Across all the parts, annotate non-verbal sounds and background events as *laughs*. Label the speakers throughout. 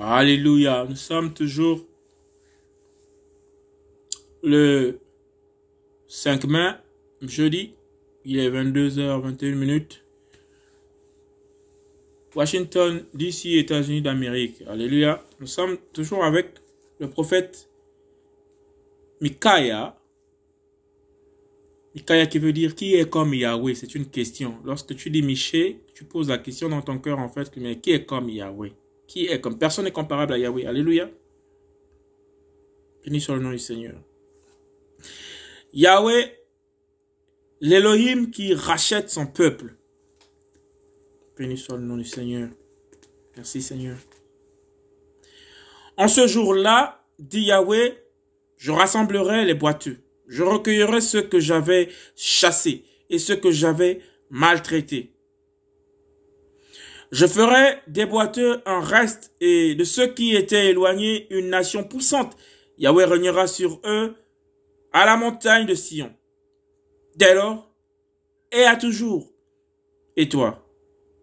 Speaker 1: Alléluia. Nous sommes toujours le 5 mai, jeudi. Il est 22h21 minutes. Washington, DC, États-Unis d'Amérique. Alléluia. Nous sommes toujours avec le prophète Micaiah. Micaiah qui veut dire qui est comme Yahweh. C'est une question. Lorsque tu dis Miché, tu poses la question dans ton cœur en fait, mais qui est comme Yahweh? Qui est comme Personne n'est comparable à Yahweh. Alléluia. Béni soit le nom du Seigneur. Yahweh, l'Elohim qui rachète son peuple. Béni soit le nom du Seigneur. Merci Seigneur. En ce jour-là, dit Yahweh, je rassemblerai les boiteux. Je recueillerai ceux que j'avais chassés et ceux que j'avais maltraités. Je ferai des boiteux un reste et de ceux qui étaient éloignés une nation puissante. Yahweh régnera sur eux à la montagne de Sion. Dès lors, et à toujours. Et toi,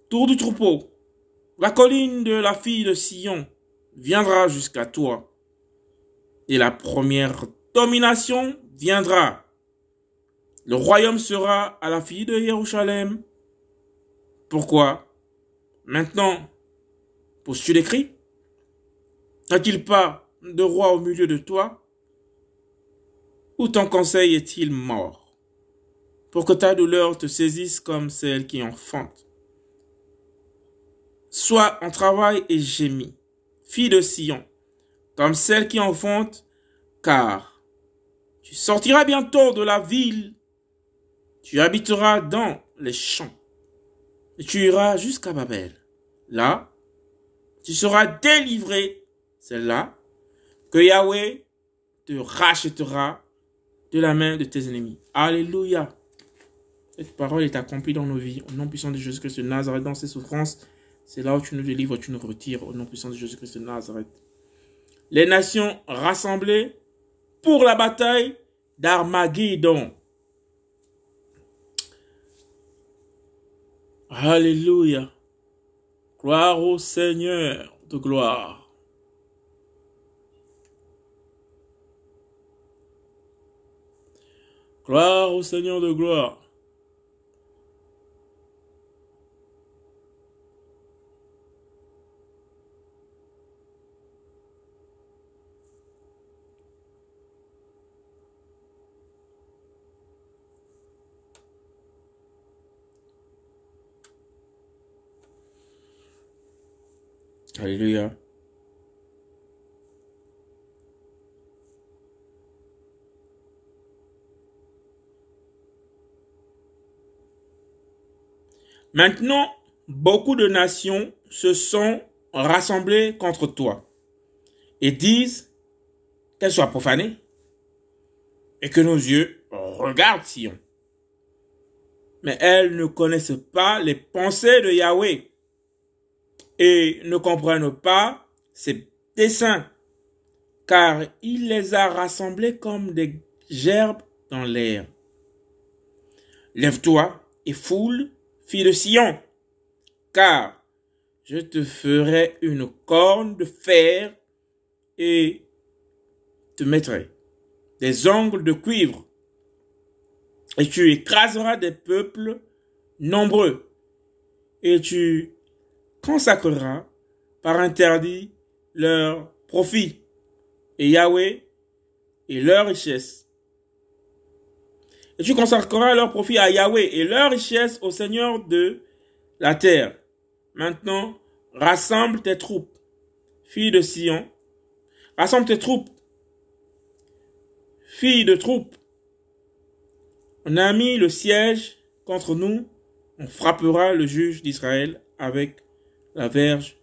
Speaker 1: tour du troupeau, la colline de la fille de Sion viendra jusqu'à toi. Et la première domination viendra. Le royaume sera à la fille de Jérusalem. Pourquoi? Maintenant, poses-tu des cris N'a-t-il pas de roi au milieu de toi? Ou ton conseil est-il mort? Pour que ta douleur te saisisse comme celle qui enfante. Sois en travail et gémis, fille de Sion, comme celle qui enfante, car tu sortiras bientôt de la ville, tu habiteras dans les champs, tu iras jusqu'à Babel. Là, tu seras délivré. C'est là que Yahweh te rachètera de la main de tes ennemis. Alléluia. Cette parole est accomplie dans nos vies. Au nom puissant de Jésus-Christ de Nazareth, dans ses souffrances, c'est là où tu nous délivres, tu nous retires. Au nom puissant de Jésus-Christ de Nazareth. Les nations rassemblées pour la bataille d'Armageddon. Alléluia. Gloire au Seigneur de gloire. Gloire au Seigneur de gloire. Alléluia. Maintenant, beaucoup de nations se sont rassemblées contre toi et disent qu'elles soient profanées et que nos yeux regardent Sion. Mais elles ne connaissent pas les pensées de Yahweh et ne comprennent pas ses desseins, car il les a rassemblés comme des gerbes dans l'air. Lève-toi et foule, fille de Sion, car je te ferai une corne de fer et te mettrai des ongles de cuivre, et tu écraseras des peuples nombreux, et tu consacrera par interdit leur profit et Yahweh et leur richesse. Et tu consacreras leur profit à Yahweh et leur richesse au Seigneur de la terre. Maintenant, rassemble tes troupes, fille de Sion. Rassemble tes troupes, fille de troupes. On a mis le siège contre nous, on frappera le juge d'Israël avec la verge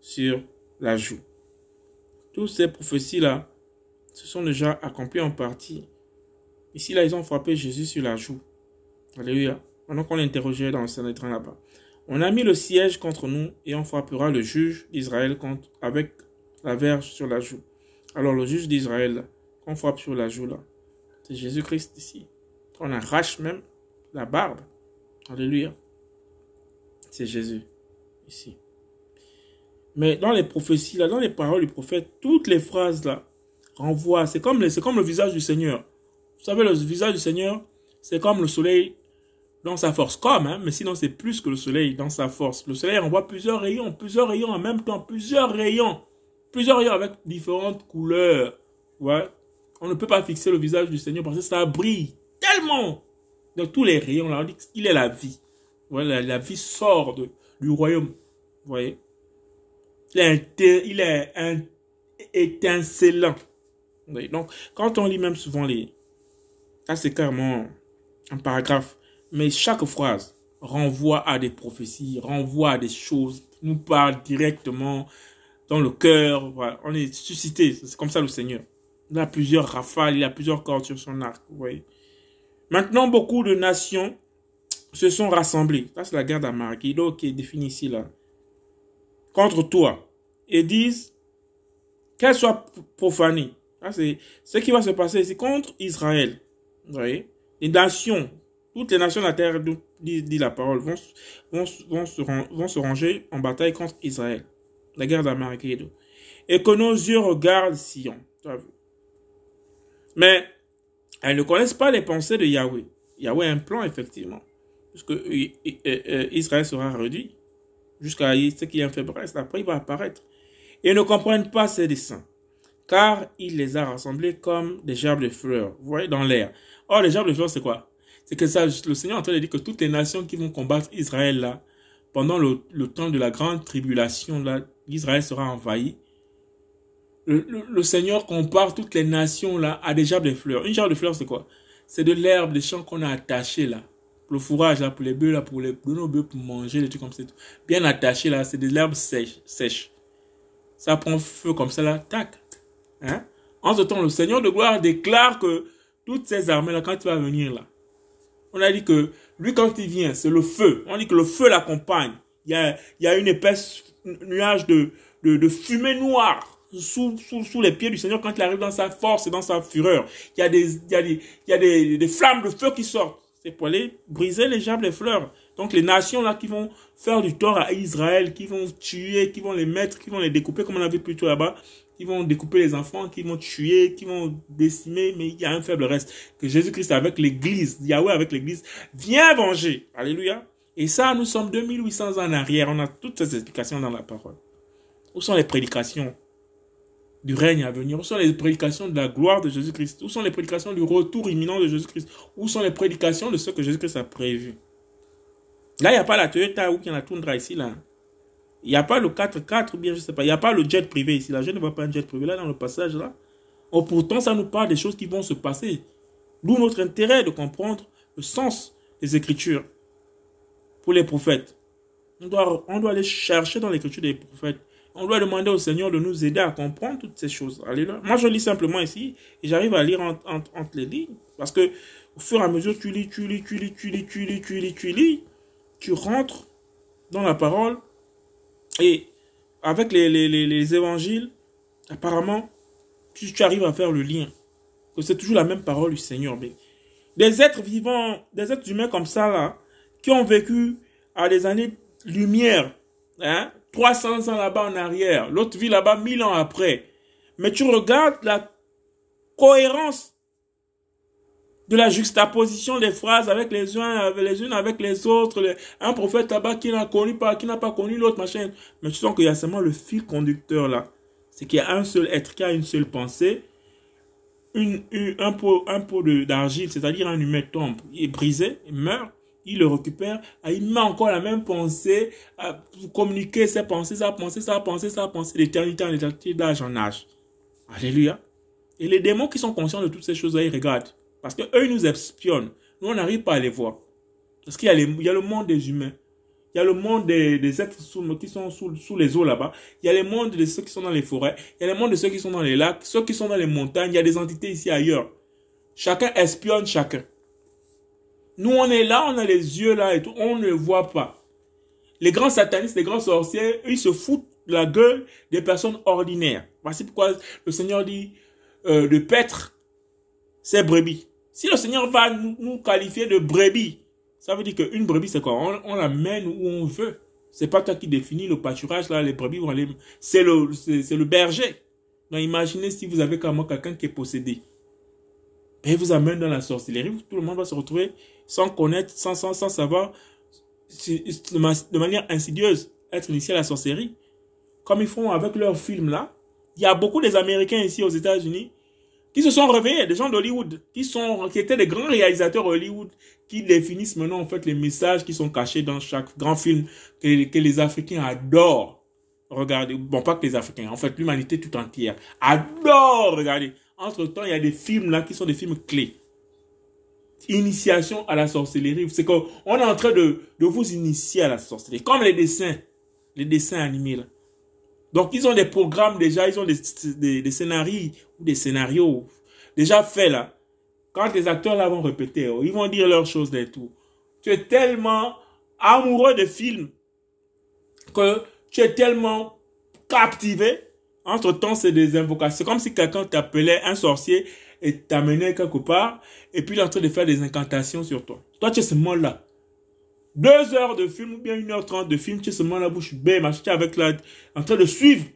Speaker 1: sur la joue. Toutes ces prophéties-là se sont déjà accomplies en partie. Ici, là, ils ont frappé Jésus sur la joue. Alléluia. Pendant qu'on l'interrogeait dans le Sanhédrin là-bas. On a mis le siège contre nous et on frappera le juge d'Israël avec la verge sur la joue. Alors le juge d'Israël, qu'on frappe sur la joue là, c'est Jésus-Christ ici. On arrache même la barbe. Alléluia. C'est Jésus ici. Mais dans les prophéties, là, dans les paroles du prophète, toutes les phrases là renvoient. C'est comme, le visage du Seigneur. Vous savez, le visage du Seigneur, c'est comme le soleil dans sa force. Comme, hein, mais sinon c'est plus que le soleil dans sa force. Le soleil renvoie plusieurs rayons, plusieurs rayons en même temps, plusieurs rayons. Plusieurs rayons avec différentes couleurs. Ouais. On ne peut pas fixer le visage du Seigneur parce que ça brille tellement. Dans tous les rayons, là, on dit qu'il est la vie. Voilà, la vie sort de, du royaume. Vous voyez? Il est, il est étincelant. Donc, quand on lit même souvent les... Ça, c'est carrément un paragraphe. Mais chaque phrase renvoie à des prophéties, renvoie à des choses, nous parle directement dans le cœur. On est suscité. C'est comme ça le Seigneur. Il a plusieurs rafales, il a plusieurs cordes sur son arc. Vous voyez? Maintenant, beaucoup de nations se sont rassemblées. Ça, c'est la guerre d'Amagido qui est définie ici, là. Contre toi. Et disent qu'elle soit profanée. Ça, c'est ce qui va se passer ici contre Israël. Vous voyez? Les nations, toutes les nations de la terre, dit, la parole, vont, vont, vont, se, vont se ranger en bataille contre Israël. La guerre d'Amagido. Et que nos yeux regardent Sion. Mais elles ne connaissent pas les pensées de Yahweh. Yahweh a un plan, effectivement. Euh, euh, euh, Israël sera réduit jusqu'à ce qui en fait Brest. Après, il va apparaître. Et ne comprennent pas ses desseins. Car il les a rassemblés comme des gerbes de fleurs. Vous voyez, dans l'air. Or, les gerbes de fleurs, c'est quoi? C'est que le Seigneur est en train de dire que toutes les nations qui vont combattre Israël, là, pendant le, temps de la grande tribulation, Israël sera envahi le, Seigneur compare toutes les nations là à des gerbes de fleurs. Une gerbe de fleurs, c'est quoi? C'est de l'herbe des champs qu'on a attaché là. Le fourrage là, pour les bœufs là, pour les pour nos bœufs pour manger, des trucs comme ça. Bien attaché là, c'est de l'herbe sèche, sèche. Ça prend feu comme ça là, tac. Hein? En ce temps, le Seigneur de gloire déclare que toutes ces armées là, quand il va venir là, on a dit que lui quand il vient, c'est le feu. On dit que le feu l'accompagne. Il y a, il y a une épaisse nuage de, de, fumée noire sous, sous, sous, les pieds du Seigneur quand il arrive dans sa force et dans sa fureur. Il y a des, il y a des, il y a des flammes de feu qui sortent. C'est pour aller briser les jambes, les fleurs. Donc les nations là qui vont faire du tort à Israël, qui vont tuer, qui vont les mettre, qui vont les découper comme on a vu plus tôt là-bas, qui vont découper les enfants, qui vont tuer, qui vont décimer, mais il y a un faible reste. Que Jésus-Christ avec l'église, Yahweh avec l'église, vient venger. Alléluia. Et ça, nous sommes 2800 ans en arrière. On a toutes ces explications dans la parole. Où sont les prédications? Du règne à venir Où sont les prédications de la gloire de Jésus-Christ? Où sont les prédications du retour imminent de Jésus-Christ? Où sont les prédications de ce que Jésus-Christ a prévu? Là, il n'y a pas la Toyota ou a la Tundra ici, là. Il n'y a pas le 4x4 ou bien je sais pas. Il n'y a pas le jet privé ici. Là, je ne vois pas un jet privé là dans le passage là. Oh, pourtant, ça nous parle des choses qui vont se passer. D'où notre intérêt de comprendre le sens des Écritures pour les prophètes. On doit, on doit aller chercher dans l'écriture des prophètes on doit demander au Seigneur de nous aider à comprendre toutes ces choses. Alléluia. Moi, je lis simplement ici et j'arrive à lire entre, les lignes. Parce que au fur et à mesure, tu lis, tu lis, tu lis, tu lis, tu lis, tu lis, tu lis, tu rentres dans la parole et avec les, les, évangiles, apparemment, tu, tu, arrives à faire le lien. Que c'est toujours la même parole du Seigneur. Mais des êtres vivants, des êtres humains comme ça, là, qui ont vécu à des années-lumière, hein, 300 ans là-bas en arrière, l'autre vit là-bas 1000 ans après. Mais tu regardes la cohérence de la juxtaposition des phrases avec les uns, les unes avec les autres. un prophète là-bas qui n'a connu pas, qui n'a pas connu l'autre machin. Mais tu sens qu'il y a seulement le fil conducteur là. C'est qu'il y a un seul être qui a une seule pensée. Un pot, un pot d'argile, c'est-à-dire un humain tombe, il est brisé, il meurt il le récupère, ah, il met encore la même pensée, pour communiquer ses pensées, sa pensée, sa pensée, sa pensée, d'éternité en éternité, d'âge en âge. Alléluia. Et les démons qui sont conscients de toutes ces choses-là, ils regardent. Parce qu'eux, ils nous espionnent. Nous, on n'arrive pas à les voir. Parce qu'il y, a le monde des humains. Il y a le monde des, êtres qui sont sous, sous les eaux là-bas. Il y a le monde de ceux qui sont dans les forêts. Il y a le monde de ceux qui sont dans les lacs. Ceux qui sont dans les montagnes. Il y a des entités ici ailleurs. Chacun espionne chacun. Nous, on est là, on a les yeux là et tout, on ne voit pas. Les grands satanistes, les grands sorciers, ils se foutent la gueule des personnes ordinaires. Voici pourquoi le Seigneur dit euh, de paître ses brebis. Si le Seigneur va nous, qualifier de brebis, ça veut dire qu'une brebis, c'est quoi? On, la mène où on veut. C'est pas toi qui définis le pâturage, là, les brebis vont aller... C'est le, c'est le berger. Donc imaginez si vous avez comme quelqu'un qui est possédé. Et vous amène dans la sorcellerie, tout le monde va se retrouver sans connaître, sans, sans, sans savoir, de manière insidieuse, être initié à la sorcellerie. Comme ils font avec leurs films là. Il y a beaucoup des Américains ici aux États-Unis qui se sont réveillés, des gens d'Hollywood, qui qui étaient des grands réalisateurs Hollywood, qui définissent maintenant en fait les messages qui sont cachés dans chaque grand film que, les Africains adorent regarder. Bon, pas que les Africains, en fait l'humanité tout entière adore regarder. Entre temps, il y a des films là qui sont des films clés. Initiation à la sorcellerie. C'est qu'on est en train de, vous initier à la sorcellerie. Comme les dessins, les dessins animés là. Donc, ils ont des programmes déjà, ils ont des, scénarios des scénarios déjà faits là. Quand les acteurs là vont répéter, oh, ils vont dire leurs choses et tout. Tu es tellement amoureux de films que tu es tellement captivé. Entre temps, c'est des invocations. C'est comme si quelqu'un t'appelait un sorcier et t'amenait quelque part et puis il est en train de faire des incantations sur toi. Toi, tu es ce monde-là. Deux heures de film ou bien une heure trente de film, tu es seulement la bouche belle, tu avec la, en train de suivre.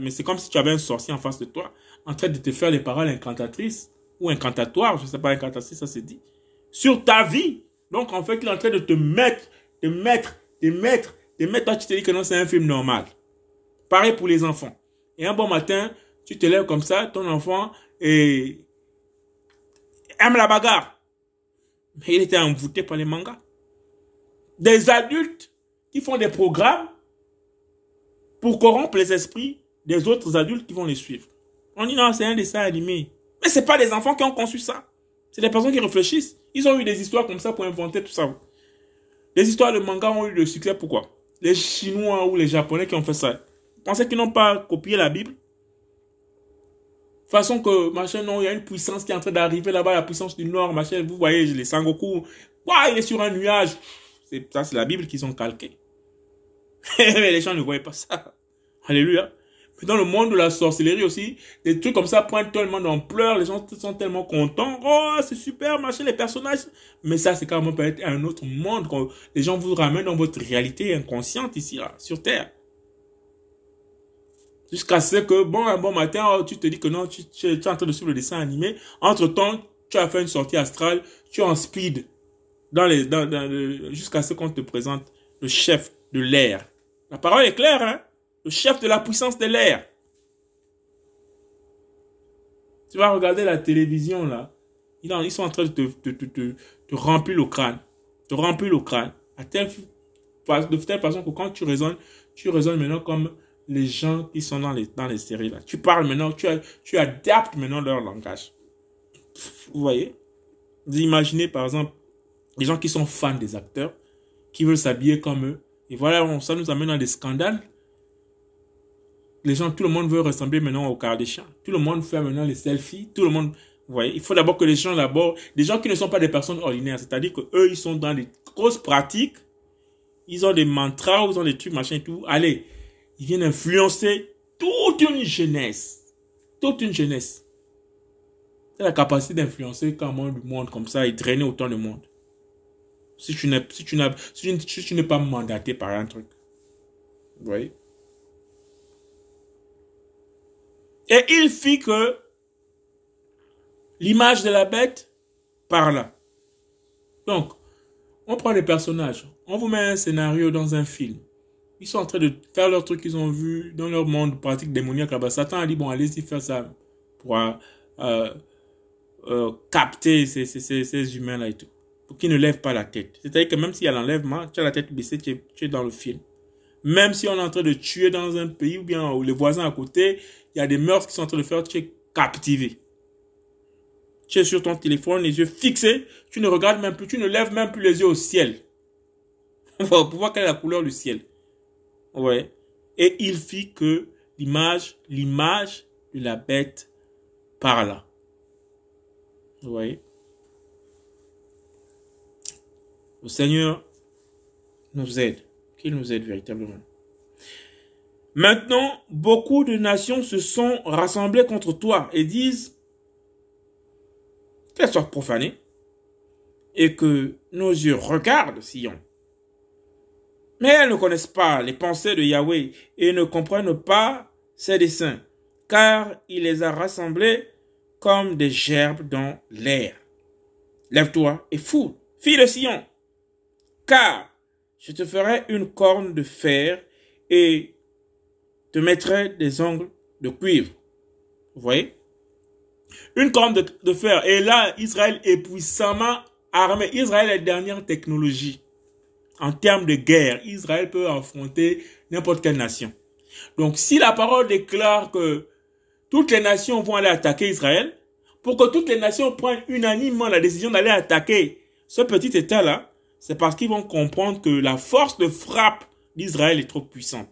Speaker 1: mais c'est comme si tu avais un sorcier en face de toi, en train de te faire les paroles incantatrices ou incantatoires, je ne sais pas incantatrice, ça c'est dit, sur ta vie. Donc en fait, il est en train de te mettre, te mettre, te mettre, te mettre. Toi, tu te dis que non, c'est un film normal. Pareil pour les enfants. Et un bon matin, tu te lèves comme ça, ton enfant et aime la bagarre. Mais il était envoûté par les mangas des adultes qui font des programmes pour corrompre les esprits des autres adultes qui vont les suivre. On dit non, c'est un dessin animé. Mais c'est pas des enfants qui ont conçu ça. C'est des personnes qui réfléchissent. Ils ont eu des histoires comme ça pour inventer tout ça. Les histoires de manga ont eu le succès, pourquoi? Les Chinois ou les Japonais qui ont fait ça. Pensez qu'ils n'ont pas copié la Bible façon que, machin, non, il y a une puissance qui est en train d'arriver là-bas, la puissance du Nord, machin, vous voyez, les Sangoku, il est sur un nuage. Ça, c'est la Bible qu'ils ont calqué. *laughs* Les gens ne voyaient pas ça. Alléluia. Mais dans le monde de la sorcellerie aussi, des trucs comme ça prennent tellement d'ampleur, les gens sont tellement contents. Oh, c'est super, machin, les personnages. Mais ça, c'est carrément peut-être un autre monde. Quand les gens vous ramènent dans votre réalité inconsciente ici, là, sur Terre. Jusqu'à ce que, bon, un bon matin, oh, tu te dis que non, tu, es en train de suivre le dessin animé. Entre temps, tu as fait une sortie astrale, tu es en speed dans les, dans, jusqu'à ce qu'on te présente le chef de l'air. La parole est claire, hein? Le chef de la puissance de l'air. Tu vas regarder la télévision, là. Ils sont en train de te, te, te, te remplir le crâne. Te remplir le crâne. À telle, de telle façon que quand tu raisonnes, tu raisonnes maintenant comme les gens qui sont dans les, dans les séries, là. Tu parles maintenant, tu, tu adaptes maintenant leur langage. Vous voyez? Imaginez, par exemple, les gens qui sont fans des acteurs, qui veulent s'habiller comme eux. Et voilà, ça nous amène dans des scandales. Les gens, tout le monde veut ressembler maintenant au Kardashian. Tout le monde fait maintenant les selfies. Tout le monde, vous voyez, il faut d'abord que les gens d'abord, des gens qui ne sont pas des personnes ordinaires, c'est-à-dire que eux, ils sont dans des grosses pratiques. Ils ont des mantras, ils ont des trucs, machin et tout. Allez, ils viennent influencer toute une jeunesse. Toute une jeunesse. C'est la capacité d'influencer même du monde comme ça et drainer autant de monde si tu, n'es pas mandaté par un truc. Vous voyez? Et il fit que l'image de la bête parla. Donc, on prend les personnages, on vous met un scénario dans un film. Ils sont en train de faire leur truc qu'ils ont vu dans leur monde pratique démoniaque là-bas. Satan a dit, bon, allez-y faire ça pour euh, euh, capter ces, ces, ces humains-là et tout pour qu'il ne lève pas la tête. C'est-à-dire que même s'il y a l'enlèvement, tu as la tête baissée, tu es, dans le film. Même si on est en train de tuer dans un pays ou bien les voisins à côté, il y a des meurtres qui sont en train de faire, tu es captivé. Tu es sur ton téléphone, les yeux fixés, tu ne regardes même plus, tu ne lèves même plus les yeux au ciel. *laughs* Pour voir quelle est la couleur du ciel. Ouais. Et il fit que l'image, l'image de la bête parla. Voyez? Le Seigneur nous aide, qu'il nous aide véritablement. Maintenant, beaucoup de nations se sont rassemblées contre toi et disent qu'elles soient profanées et que nos yeux regardent Sion. Mais elles ne connaissent pas les pensées de Yahweh et ne comprennent pas ses desseins, car il les a rassemblés comme des gerbes dans l'air. Lève-toi et fous, fille de Sion, car je te ferai une corne de fer et te mettrai des ongles de cuivre. Vous voyez? Une corne de, fer. Et là, Israël est puissamment armé. Israël est la dernière technologie. En termes de guerre, Israël peut affronter n'importe quelle nation. Donc, si la parole déclare que toutes les nations vont aller attaquer Israël, pour que toutes les nations prennent unanimement la décision d'aller attaquer ce petit État-là, c'est parce qu'ils vont comprendre que la force de frappe d'Israël est trop puissante.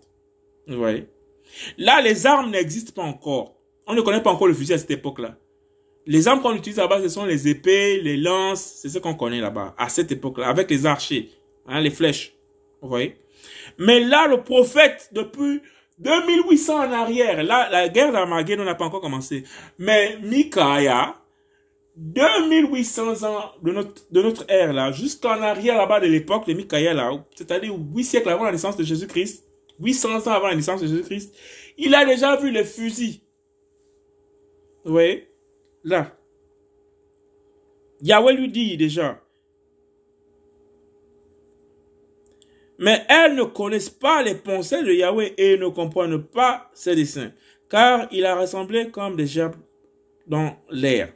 Speaker 1: Vous voyez? Là, les armes n'existent pas encore. On ne connaît pas encore le fusil à cette époque-là. Les armes qu'on utilise là-bas, ce sont les épées, les lances, c'est ce qu'on connaît là-bas, à cette époque-là, avec les archers, hein, les flèches. Vous voyez Mais là, le prophète, depuis 2800 en arrière, là, la guerre d'Armageddon n'a pas encore commencé. Mais Micaiah, 2800 ans de notre, de notre ère là, jusqu'en arrière là-bas de l'époque de Micaiah là, c'est-à-dire 8 siècles avant la naissance de Jésus-Christ, 800 ans avant la naissance de Jésus-Christ, il a déjà vu les fusils. Vous voyez? Là. Yahweh lui dit déjà, Mais elles ne connaissent pas les pensées de Yahweh et ne comprennent pas ses desseins, car il a rassemblé comme des gerbes dans l'air.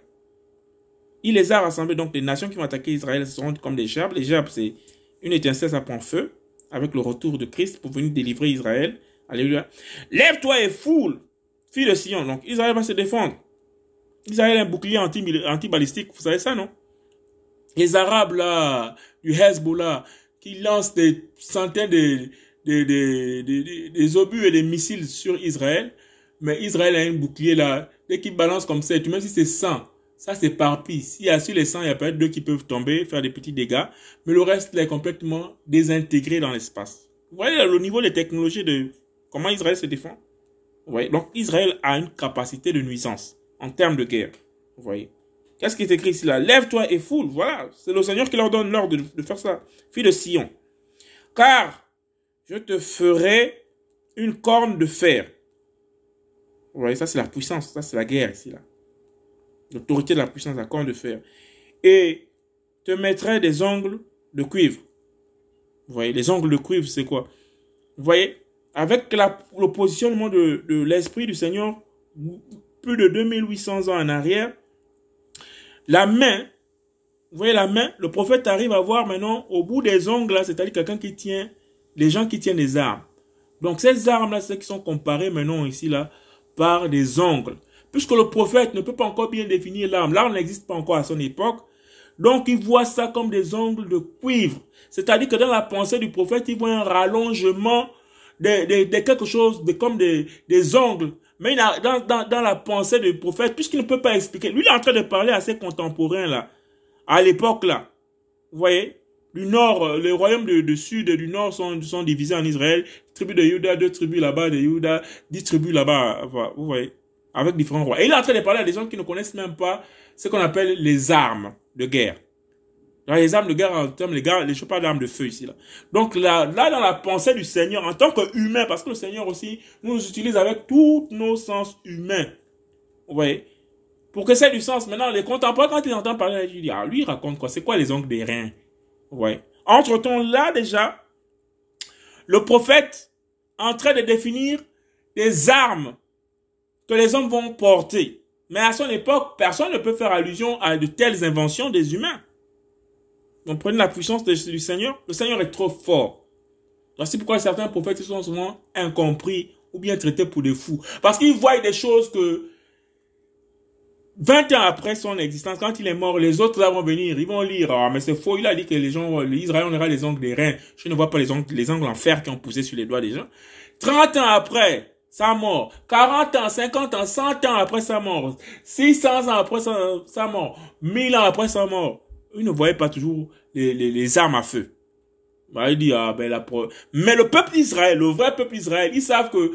Speaker 1: Il les a rassemblés, donc les nations qui vont attaquer Israël seront comme des gerbes. Les gerbes, c'est une étincelle, ça prend feu, avec le retour de Christ pour venir délivrer Israël. Alléluia. Lève-toi et foule, fille de Sion. Donc Israël va se défendre. Israël a un bouclier anti-balistique, vous savez ça, non? Les Arabes, là, du Hezbollah, qui lance des centaines de, des obus et des missiles sur Israël. Mais Israël a un bouclier là. Dès qu'il balance comme ça, même si c'est 100, ça s'éparpille. S'il y a sur les 100, il y a peut-être deux qui peuvent tomber, faire des petits dégâts. Mais le reste est complètement désintégré dans l'espace. Vous voyez le niveau des technologies de comment Israël se défend? Vous voyez? Donc Israël a une capacité de nuisance en termes de guerre. Vous voyez? Qu'est-ce qui est écrit ici là? Lève-toi et foule. Voilà, c'est le Seigneur qui leur donne l'ordre de, faire ça. Fille de Sion. Car je te ferai une corne de fer. Vous voyez, ça c'est la puissance, ça c'est la guerre ici là. L'autorité de la puissance, la corne de fer. Et te mettrai des ongles de cuivre. Vous voyez, les ongles de cuivre, c'est quoi? Vous voyez, avec le positionnement de, de l'Esprit du Seigneur, plus de 2800 ans en arrière, la main, vous voyez la main, le prophète arrive à voir maintenant au bout des ongles, c'est-à-dire quelqu'un qui tient, les gens qui tiennent des armes. Donc ces armes-là, c'est qui sont comparées maintenant ici, là, par des ongles. Puisque le prophète ne peut pas encore bien définir l'arme. L'arme n'existe pas encore à son époque. Donc il voit ça comme des ongles de cuivre. C'est-à-dire que dans la pensée du prophète, il voit un rallongement de, quelque chose de, comme des ongles mais dans, dans, dans la pensée du prophète, puisqu'il ne peut pas expliquer, lui il est en train de parler à ses contemporains là, à l'époque là. Vous voyez? Du nord, euh, les royaumes du sud et du nord sont, sont divisés en Israël. Tribu de Juda, deux tribus là-bas, de Juda, dix tribus là-bas. Vous voyez Avec différents rois. Et il est en train de parler à des gens qui ne connaissent même pas ce qu'on appelle les armes de guerre. Les armes de guerre, en termes les gars, les choses pas d'armes de feu ici, là. Donc, là, là, dans la pensée du Seigneur, en tant qu'humain, parce que le Seigneur aussi nous utilise avec tous nos sens humains. Vous voyez? Pour que ça ait du sens. Maintenant, les contemporains, quand ils entendent parler, ils disent, ah, lui, il raconte quoi? C'est quoi les ongles des reins? Vous voyez? Entre-temps, là, déjà, le prophète, en train de définir des armes que les hommes vont porter. Mais à son époque, personne ne peut faire allusion à de telles inventions des humains. Donc prenez la puissance du Seigneur. Le Seigneur est trop fort. Voici pourquoi certains prophètes sont souvent incompris ou bien traités pour des fous. Parce qu'ils voient des choses que 20 ans après son existence, quand il est mort, les autres vont venir, ils vont lire. Ah, mais c'est faux, il a dit que les gens, l'Israël, on aura les ongles des reins. Je ne vois pas les ongles, les ongles en fer qui ont poussé sur les doigts des gens. 30 ans après sa mort, 40 ans, 50 ans, 100 ans après sa mort, 600 ans après sa mort, 1000 ans après sa mort, ils ne voyaient pas toujours les, les, armes à feu. Bah, il dit, ah, ben, la Mais le peuple d'Israël, le vrai peuple d'Israël, ils savent que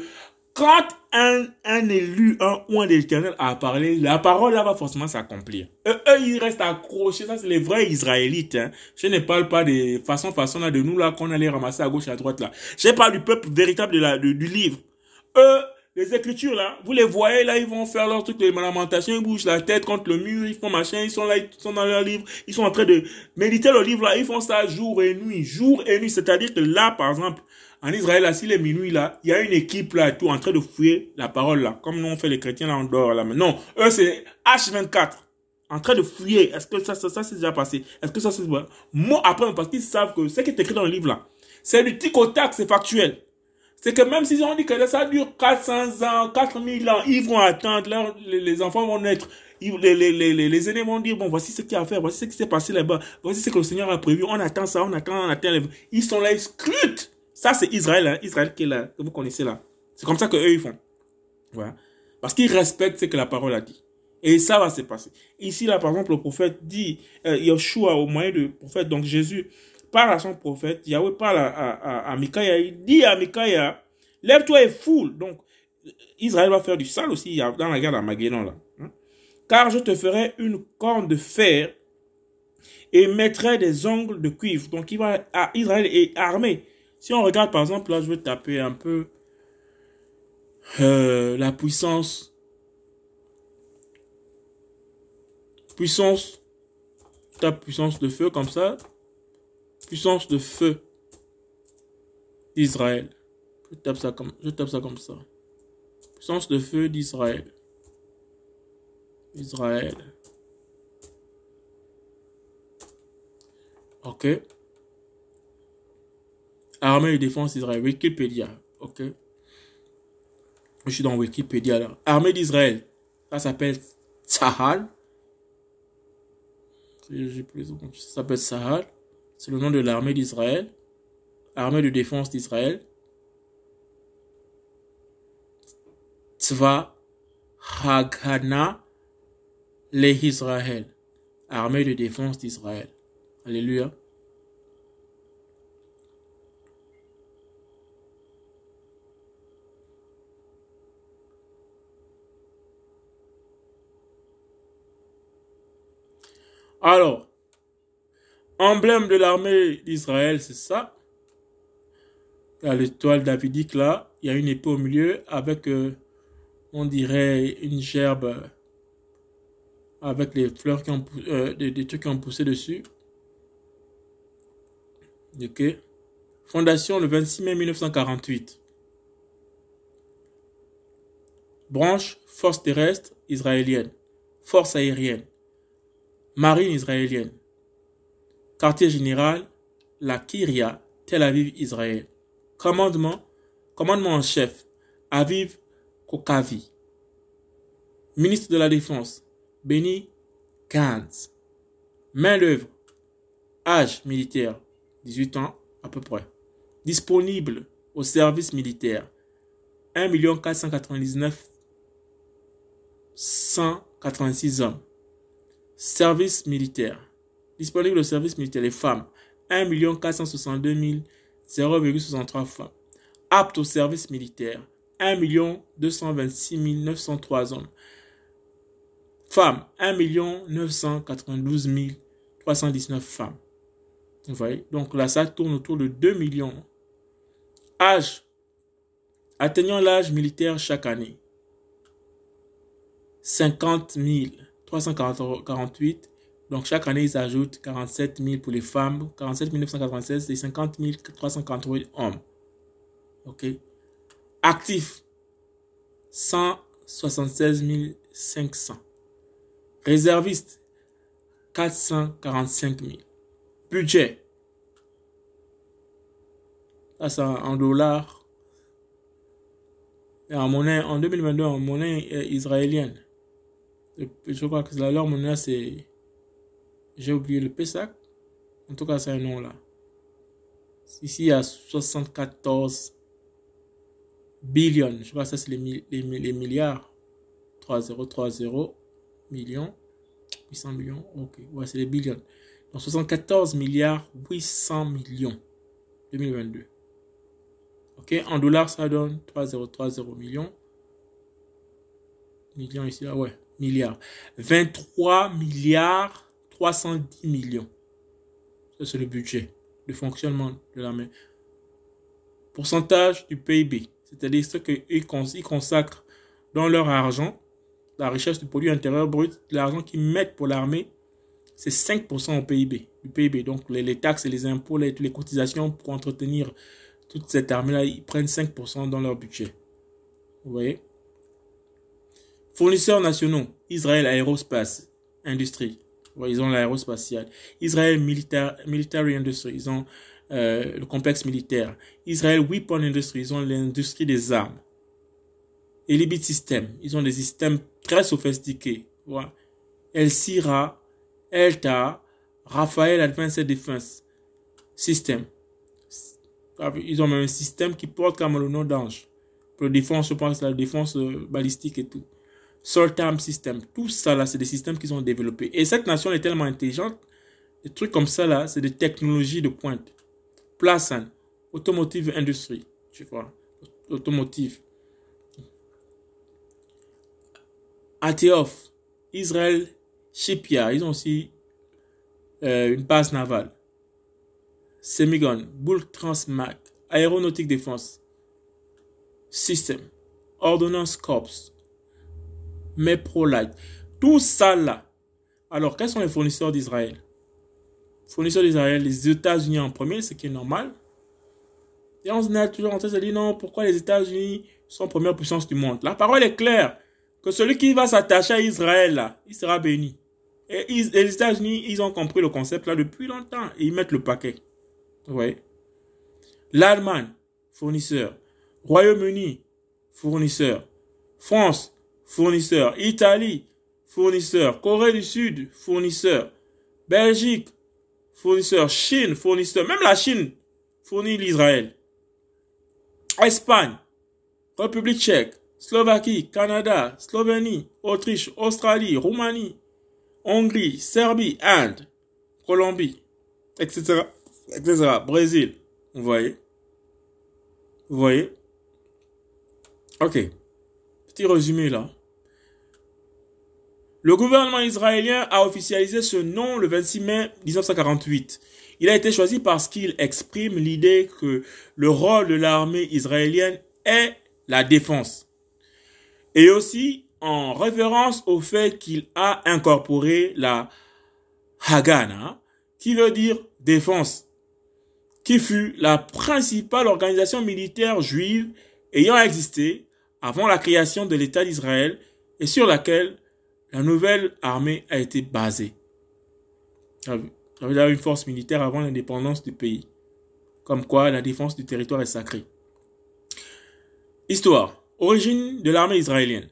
Speaker 1: quand un, un élu, un ou un éternel a parlé, la parole là va forcément s'accomplir. Eux, eux, ils restent accrochés. Ça, c'est les vrais Israélites. Hein. Je ne parle pas des façons, façons là de nous là qu'on allait ramasser à gauche et à droite là. Je parle du peuple véritable de la, du livre. Eux, les écritures là, vous les voyez là, ils vont faire leur truc, les lamentations, ils bougent la tête contre le mur, ils font machin, ils sont là, ils sont dans leur livre, ils sont en train de méditer le livre là, ils font ça jour et nuit, jour et nuit. C'est-à-dire que là, par exemple, en Israël, là, s'il est minuit, là, il y a une équipe, là, tout, en train de fouiller la parole, là. Comme nous, on fait les chrétiens, là, on dort, là. Mais non, eux, c'est H24. En train de fouiller. Est-ce que ça, ça, ça, c'est déjà passé? Est-ce que ça, c'est... Moi, après, parce qu'ils savent que ce qui est écrit dans le livre, là, c'est du tic au tac, c'est factuel. C'est que même s'ils ont dit que ça dure 400 ans, 4000 ans, ils vont attendre, là, les, enfants vont naître. Les, les, les, les, aînés vont dire, bon, voici ce qu'il y a à faire, voici ce qui s'est passé là-bas, voici ce que le Seigneur a prévu, on attend ça, on attend, on attend. Ils sont là, ils scrutent. Ça, c'est Israël, hein? Israël qui est là, que vous connaissez là. C'est comme ça que eux ils font. Voilà. Parce qu'ils respectent ce que la parole a dit. Et ça va se passer. Ici, là, par exemple, le prophète dit, euh, au moyen du prophète, donc Jésus, parle à son prophète, Yahweh parle à, à, il dit à Mikaïa, lève-toi et foule. Donc, Israël va faire du sale aussi dans la guerre d'Armageddon, là. Hein. Car je te ferai une corne de fer et mettrai des ongles de cuivre. Donc, il va, Israël est armé. Si on regarde par exemple, là je vais taper un peu euh, la puissance. Puissance. Tape puissance de feu comme ça. Puissance de feu d'Israël. Je tape ça comme, je tape ça comme ça. Puissance de feu d'Israël. Israël. Ok. Armée de défense d'Israël. Wikipédia. Ok. Je suis dans Wikipédia là. Armée d'Israël. Ça s'appelle Sahal. Ça s'appelle Sahal. C'est le nom de l'armée d'Israël. Armée de défense d'Israël. Tzva Hagana les Israël. Armée de défense d'Israël. Alléluia. Alors, emblème de l'armée d'Israël, c'est ça. A l'étoile davidique là. Il y a une épée au milieu avec, euh, on dirait, une gerbe avec les fleurs qui ont, euh, des, trucs qui ont poussé dessus. Ok. Fondation le 26 mai 1948. Branche force terrestre israélienne. Force aérienne marine israélienne. Quartier général, la Kyria, Tel Aviv, Israël. Commandement, commandement en chef, Aviv Kokavi. Ministre de la Défense, Benny Gantz. Main d'œuvre, âge militaire, 18 ans à peu près. Disponible au service militaire, 1 499 186 hommes. Service militaire. Disponible au service militaire, les femmes. 1 462 0,63 femmes. Apte au service militaire. 1 226 903 hommes. Femmes. 1 992 319 femmes. Vous voyez? Donc là, ça tourne autour de 2 millions. Âge. Atteignant l'âge militaire chaque année. 50 000. 348. Donc chaque année, ils ajoutent 47 000 pour les femmes, 47 996 et 50 348 hommes. OK? Actifs, 176 500. Réservistes, 445 000. Budget, ça c'est en dollars. En monnaie, en 2022, en monnaie euh, israélienne, je crois que la leur monnaie, c'est. J'ai oublié le PESAC. En tout cas, c'est un nom là. Ici, il y a 74 billions. Je crois que ça, c'est les, milliards. 3030 millions. 800 millions. Ok. Ouais, c'est les billions. Donc, 74 milliards 800 millions. 2022. Ok, en dollars, ça donne 3030 millions. Millions ici, ah ouais, milliards. 23 milliards 310 millions. Ça, c'est le budget de fonctionnement de l'armée. Pourcentage du PIB, c'est-à-dire ce qu'ils consacrent dans leur argent, la richesse du produit intérieur brut, l'argent qu'ils mettent pour l'armée, c'est 5% au PIB, du PIB. Donc les, taxes et les impôts, les, les cotisations pour entretenir toute cette armée-là, ils prennent 5% dans leur budget. Vous voyez? Fournisseurs nationaux, Israël Aerospace Industrie. Ils ont l'aérospatial. Israël Military Industry, ils ont euh, le complexe militaire. Israël Weapon Industry, ils ont l'industrie des armes. Elibit System, ils ont des systèmes très sophistiqués. Voilà. El Sira, Elta, Raphaël Advanced Defense System. Ils ont même un système qui porte comme le nom d'ange. Pour la défense, je pense, la défense euh, balistique et tout. Soltam System, tout ça là, c'est des systèmes qu'ils ont développés. Et cette nation est tellement intelligente, des trucs comme ça là, c'est des technologies de pointe. Plasan, Automotive Industry, tu vois, automotive. Ateof, Israel Shipyard, ils ont aussi euh, une base navale. Semigon, Bull Transmac, Aéronautique Défense, System, Ordonnance Corps, Meprolight, tout ça là. Alors, quels sont les fournisseurs d'Israël? Fournisseurs d'Israël, les États-Unis en premier, ce qui est normal. Et on est toujours en train de dire non, pourquoi les États-Unis sont première puissance du monde? La parole est claire que celui qui va s'attacher à Israël, là, il sera béni. Et, les États-Unis, ils ont compris le concept là depuis longtemps ils mettent le paquet. Oui. L'Allemagne, fournisseur. Royaume-Uni, fournisseur. France, fournisseur. Italie, fournisseur. Corée du Sud, fournisseur. Belgique, fournisseur. Chine, fournisseur. Même la Chine fournit l'Israël. Espagne, République tchèque, Slovaquie, Canada, Slovénie, Autriche, Australie, Roumanie, Hongrie, Serbie, Inde, Colombie, etc., etc., Brésil. Vous voyez? Vous voyez? Ok. Petit résumé là. Le gouvernement israélien a officialisé ce nom le 26 mai 1948. Il a été choisi parce qu'il exprime l'idée que le rôle de l'armée israélienne est la défense et aussi en référence au fait qu'il a incorporé la Haganah, qui veut dire défense, qui fut la principale organisation militaire juive ayant existé avant la création de l'État d'Israël et sur laquelle la nouvelle armée a été basée. Dire une force militaire avant l'indépendance du pays. Comme quoi la défense du territoire est sacrée. Histoire. Origine de l'armée israélienne.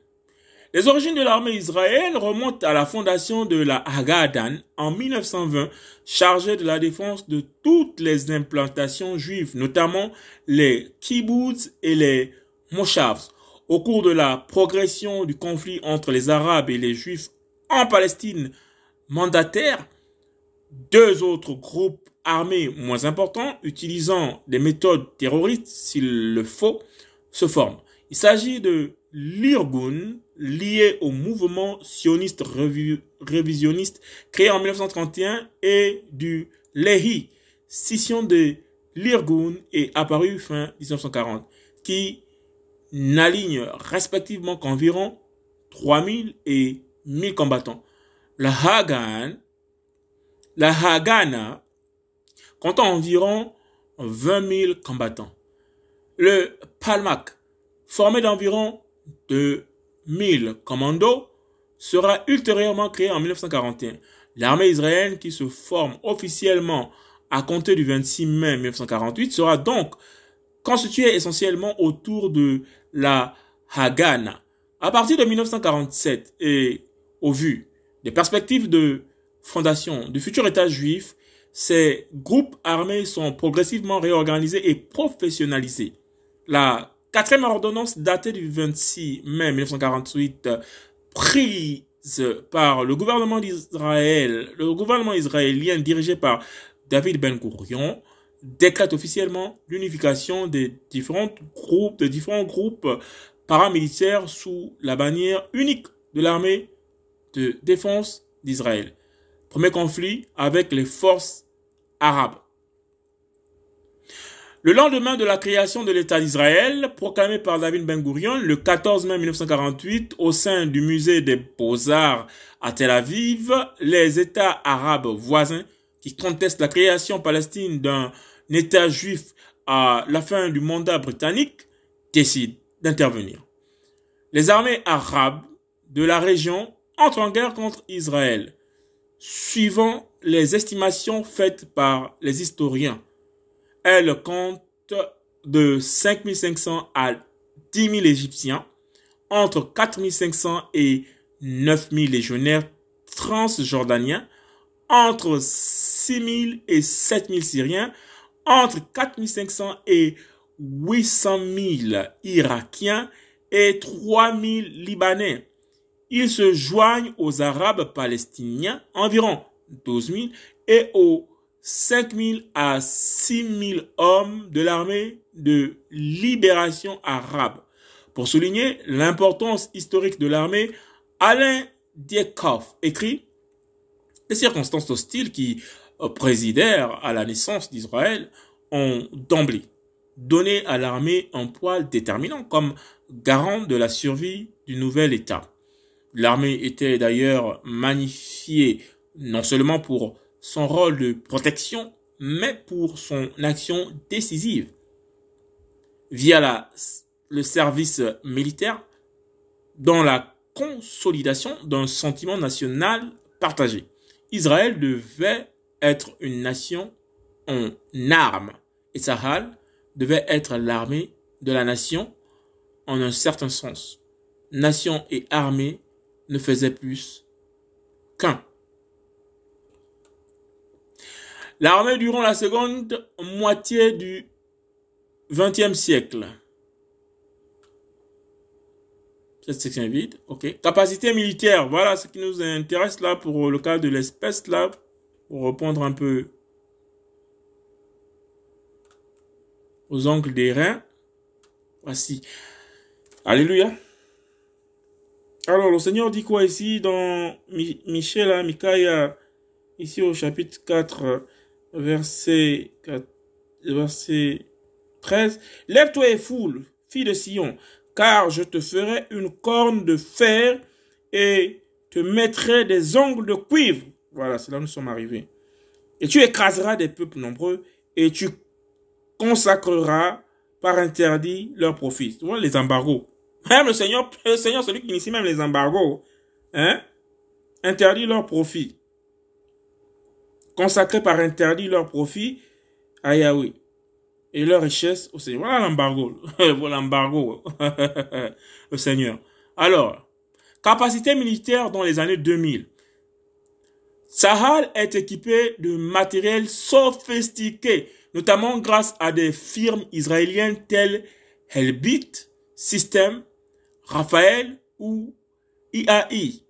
Speaker 1: Les origines de l'armée israélienne remontent à la fondation de la Hagadan en 1920, chargée de la défense de toutes les implantations juives, notamment les kibbutz et les moshavs. Au cours de la progression du conflit entre les Arabes et les Juifs en Palestine mandataire, deux autres groupes armés moins importants, utilisant des méthodes terroristes s'il le faut, se forment. Il s'agit de l'Irgun, lié au mouvement sioniste révisionniste créé en 1931, et du Lehi, scission de l'Irgun est apparue fin 1940, qui n'aligne respectivement qu'environ 3000 et 1000 combattants. La Hagan, la Hagana compte environ 20 000 combattants. Le Palmak, formé d'environ 2000 commandos, sera ultérieurement créé en 1941. L'armée israélienne qui se forme officiellement à compter du 26 mai 1948 sera donc constituée essentiellement autour de la Haganah. À partir de 1947 et au vu des perspectives de fondation du futur État juif, ces groupes armés sont progressivement réorganisés et professionnalisés. La Quatrième ordonnance datée du 26 mai 1948, prise par le gouvernement d'Israël, le gouvernement israélien dirigé par David Ben Gurion, décrète officiellement l'unification des différents groupes, de différents groupes paramilitaires sous la bannière unique de l'armée de défense d'Israël. Premier conflit avec les forces arabes. Le lendemain de la création de l'État d'Israël, proclamé par David Ben Gurion le 14 mai 1948 au sein du musée des Beaux-Arts à Tel Aviv, les États arabes voisins qui contestent la création palestine d'un État juif à la fin du mandat britannique décident d'intervenir. Les armées arabes de la région entrent en guerre contre Israël, suivant les estimations faites par les historiens elle compte de 5500 à 10 000 Égyptiens, entre 4500 et 9000 légionnaires transjordaniens, entre 6000 et 7000 Syriens, entre 4500 et 800 000 Irakiens et 3000 Libanais. Ils se joignent aux Arabes palestiniens, environ 12 000, et aux 5 000 à 6 000 hommes de l'armée de libération arabe. Pour souligner l'importance historique de l'armée, Alain Diekhoff écrit Les circonstances hostiles qui présidèrent à la naissance d'Israël ont d'emblée donné à l'armée un poids déterminant comme garant de la survie du nouvel État. L'armée était d'ailleurs magnifiée non seulement pour son rôle de protection, mais pour son action décisive. Via le service militaire, dans la consolidation d'un sentiment national partagé. Israël devait être une nation en armes et Sahel devait être l'armée de la nation en un certain sens. Nation et armée ne faisaient plus qu'un. L'armée durant la seconde moitié du XXe siècle. Cette section est vide. Capacité militaire. Voilà ce qui nous intéresse là pour le cas de l'espèce là. Pour répondre un peu aux angles des reins. Voici. Alléluia. Alors, le Seigneur dit quoi ici dans Michel, hein, Micaiah, ici au chapitre 4, verset, 13. Lève-toi et foule, fille de Sion, car je te ferai une corne de fer et te mettrai des ongles de cuivre. Voilà, c'est là où nous sommes arrivés. Et tu écraseras des peuples nombreux et tu consacreras par interdit leurs profits. Tu vois, les embargos. Même le Seigneur, le Seigneur, celui qui initie même les embargos, hein, interdit leurs profits consacrer par interdit leur profit à Yahweh et leur richesse au Seigneur. Voilà l'embargo. *laughs* voilà l'embargo. *laughs* le Seigneur. Alors, capacité militaire dans les années 2000. Sahel est équipé de matériel sophistiqué, notamment grâce à des firmes israéliennes telles Helbit, System, Raphaël ou IAI.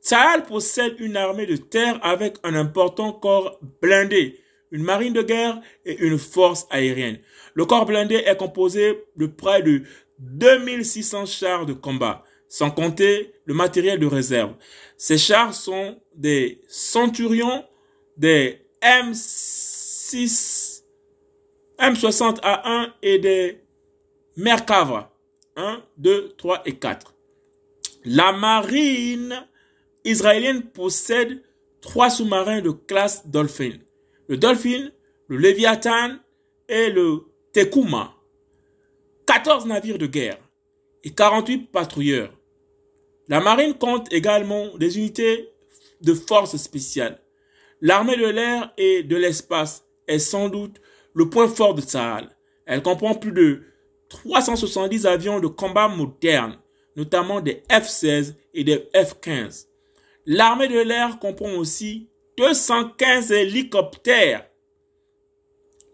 Speaker 1: Sahel possède une armée de terre avec un important corps blindé, une marine de guerre et une force aérienne. Le corps blindé est composé de près de 2600 chars de combat, sans compter le matériel de réserve. Ces chars sont des Centurions, des M6, M60A1 et des Merkava 1, 2, 3 et 4. La marine israélienne possède trois sous-marins de classe Dolphin. Le Dolphin, le Léviathan et le Tekuma. 14 navires de guerre et 48 patrouilleurs. La marine compte également des unités de forces spéciales. L'armée de l'air et de l'espace est sans doute le point fort de Sahel. Elle comprend plus de 370 avions de combat modernes, notamment des F-16 et des F-15. L'armée de l'air comprend aussi 215 hélicoptères.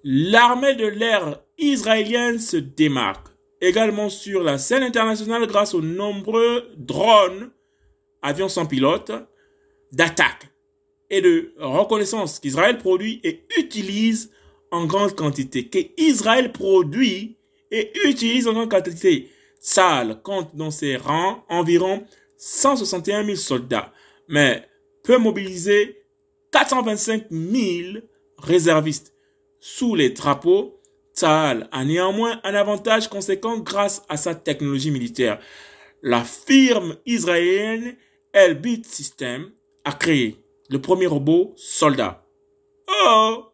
Speaker 1: L'armée de l'air israélienne se démarque également sur la scène internationale grâce aux nombreux drones, avions sans pilote, d'attaque et de reconnaissance qu'Israël produit et utilise en grande quantité, que Israël produit et utilise en grande quantité. Saal compte dans ses rangs environ 161 000 soldats, mais peut mobiliser 425 000 réservistes. Sous les drapeaux, A néanmoins un avantage conséquent grâce à sa technologie militaire. La firme israélienne Elbit System a créé le premier robot soldat. Oh!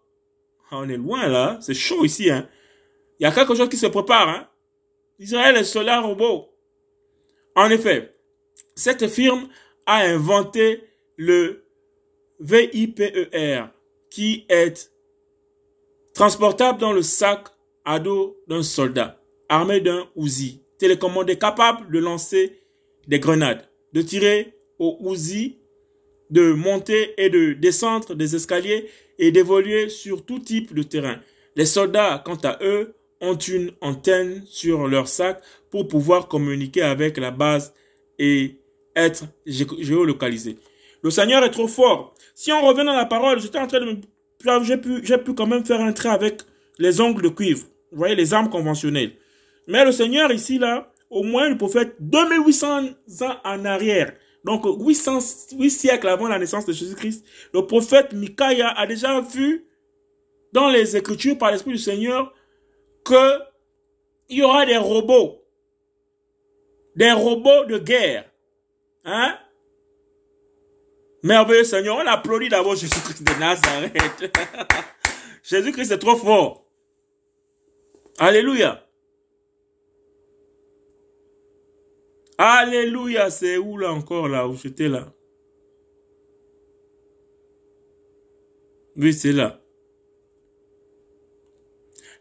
Speaker 1: On est loin là, c'est chaud ici. Hein? Il y a quelque chose qui se prépare. Hein? Israël est soldat robot. En effet, cette firme a inventé le VIPER qui est transportable dans le sac à dos d'un soldat armé d'un Uzi télécommandé capable de lancer des grenades, de tirer au Uzi, de monter et de descendre des escaliers et d'évoluer sur tout type de terrain. Les soldats, quant à eux, ont une antenne sur leur sac pour pouvoir communiquer avec la base et être géolocalisés. Le Seigneur est trop fort. Si on revient dans la parole, j'étais en train de me... J'ai pu, j'ai pu quand même faire un trait avec les ongles de cuivre. Vous voyez, les armes conventionnelles. Mais le Seigneur ici, là, au moins le prophète 2800 ans en arrière, donc 800, 8 siècles avant la naissance de Jésus-Christ, le prophète Micaiah a déjà vu dans les Écritures par l'Esprit du Seigneur que il y aura des robots, des robots de guerre. Hein? Merveilleux Seigneur, on applaudit d'abord Jésus-Christ de Nazareth. *laughs* Jésus-Christ est trop fort. Alléluia. Alléluia, c'est où là encore là où j'étais là? Oui, c'est là.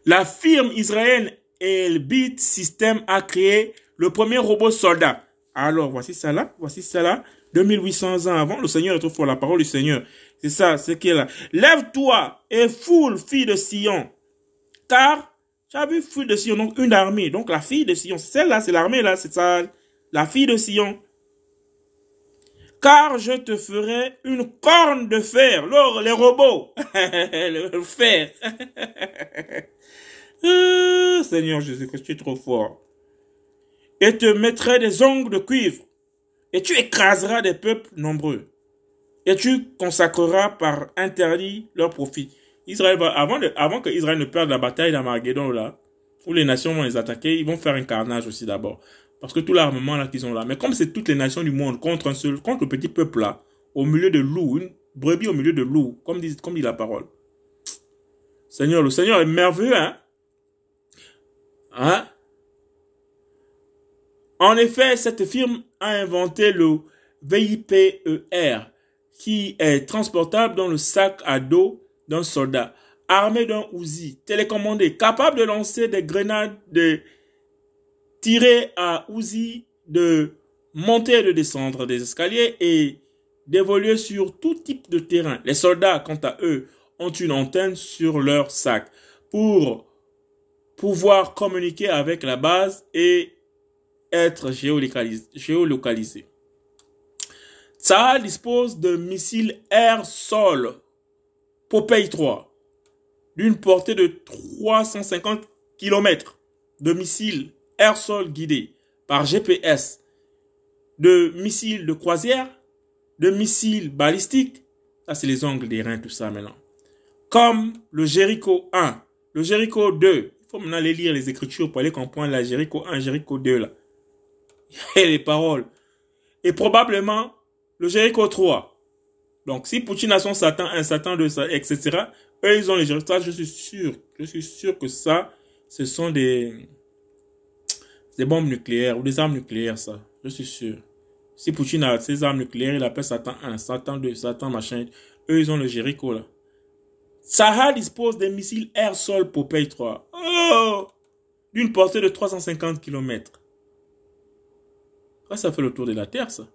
Speaker 1: La firme israélienne Elbit System a créé le premier robot soldat. Alors, voici ça là, voici ça là. 2800 ans avant, le Seigneur est trop fort, la parole du Seigneur. C'est ça, c'est qui est là. Lève-toi et foule, fille de Sion. Car, tu as vu, de Sion, donc une armée. Donc la fille de Sion, celle-là, c'est l'armée là, c'est ça, la fille de Sion. Car je te ferai une corne de fer, l'or, les robots, *laughs* le fer. Ah, *laughs* Seigneur Jésus-Christ, tu es trop fort. Et te mettrai des ongles de cuivre, et tu écraseras des peuples nombreux, et tu consacreras par interdit leur profit. Israël va, avant, avant que Israël ne perde la bataille d'Armageddon là, où les nations vont les attaquer, ils vont faire un carnage aussi d'abord. Parce que tout l'armement là qu'ils ont là. Mais comme c'est toutes les nations du monde contre un seul, contre le petit peuple là, au milieu de loups, une brebis au milieu de loups, comme dit, comme dit la parole. Seigneur, le Seigneur est merveilleux, hein? Hein? En effet, cette firme a inventé le VIPER, qui est transportable dans le sac à dos d'un soldat, armé d'un Uzi, télécommandé, capable de lancer des grenades, de tirer à Uzi, de monter et de descendre des escaliers et d'évoluer sur tout type de terrain. Les soldats, quant à eux, ont une antenne sur leur sac pour pouvoir communiquer avec la base et être géolocalisé. Ça dispose de missiles air-sol Popeye 3 d'une portée de 350 km de missiles air-sol guidés par GPS, de missiles de croisière, de missiles balistiques. Ça, c'est les angles des reins, tout ça maintenant. Comme le Jericho 1, le Jericho 2. Il faut maintenant aller lire les écritures pour aller comprendre la Jericho 1, Jericho 2 là. *laughs* Et les paroles. Et probablement le Jericho 3. Donc, si Poutine a son Satan 1, Satan 2, etc., eux, ils ont les Jericho je suis sûr. Je suis sûr que ça, ce sont des, des bombes nucléaires ou des armes nucléaires, ça. Je suis sûr. Si Poutine a ses armes nucléaires, il appelle Satan 1, Satan 2, Satan machin. Eux, ils ont le Jericho, là. Sahara dispose des missiles air-sol Popeye 3. Oh! D'une portée de 350 km. Ça fait le tour de la Terre, ça?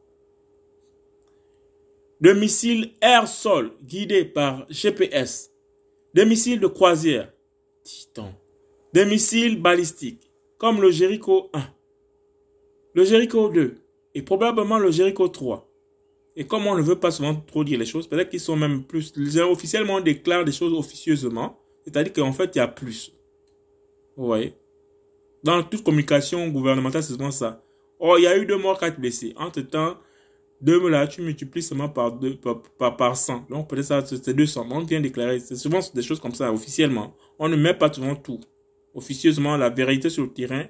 Speaker 1: De missiles air-sol guidés par GPS. Des missiles de croisière. Titan. Des missiles balistiques. Comme le Jericho 1. Le Jericho 2. Et probablement le Jericho 3. Et comme on ne veut pas souvent trop dire les choses, peut-être qu'ils sont même plus... Officiellement, on déclare des choses officieusement. C'est-à-dire qu'en fait, il y a plus. Vous voyez? Dans toute communication gouvernementale, c'est souvent ça. Oh, il y a eu deux morts, quatre blessés. Entre-temps, deux là, tu multiplies seulement par, deux, par, par, 100. Donc peut-être ça, c'est 200. On vient déclarer. C'est souvent des choses comme ça, officiellement. On ne met pas souvent tout. Officieusement, la vérité sur le terrain,